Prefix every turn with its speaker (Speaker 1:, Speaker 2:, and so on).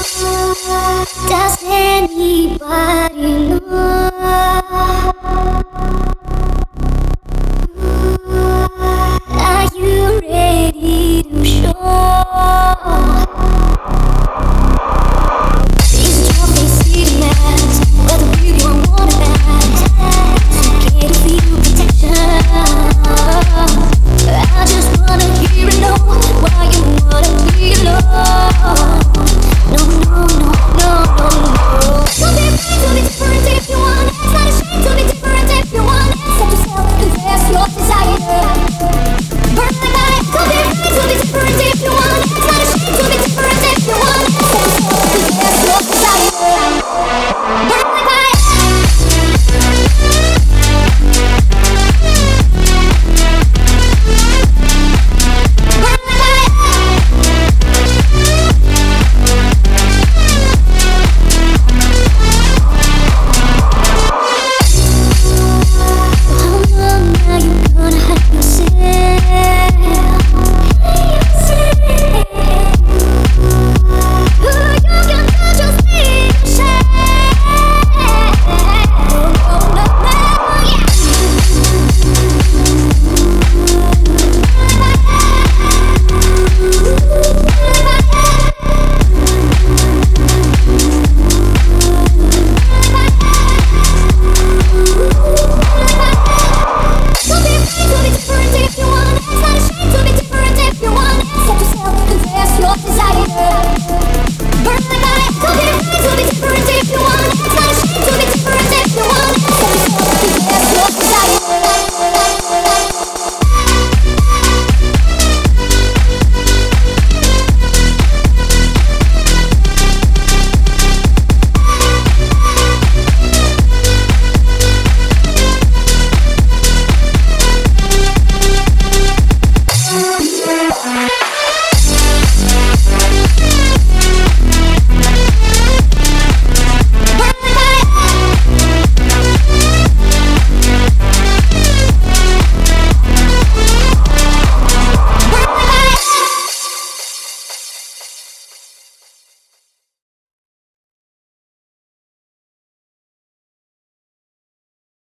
Speaker 1: Does anybody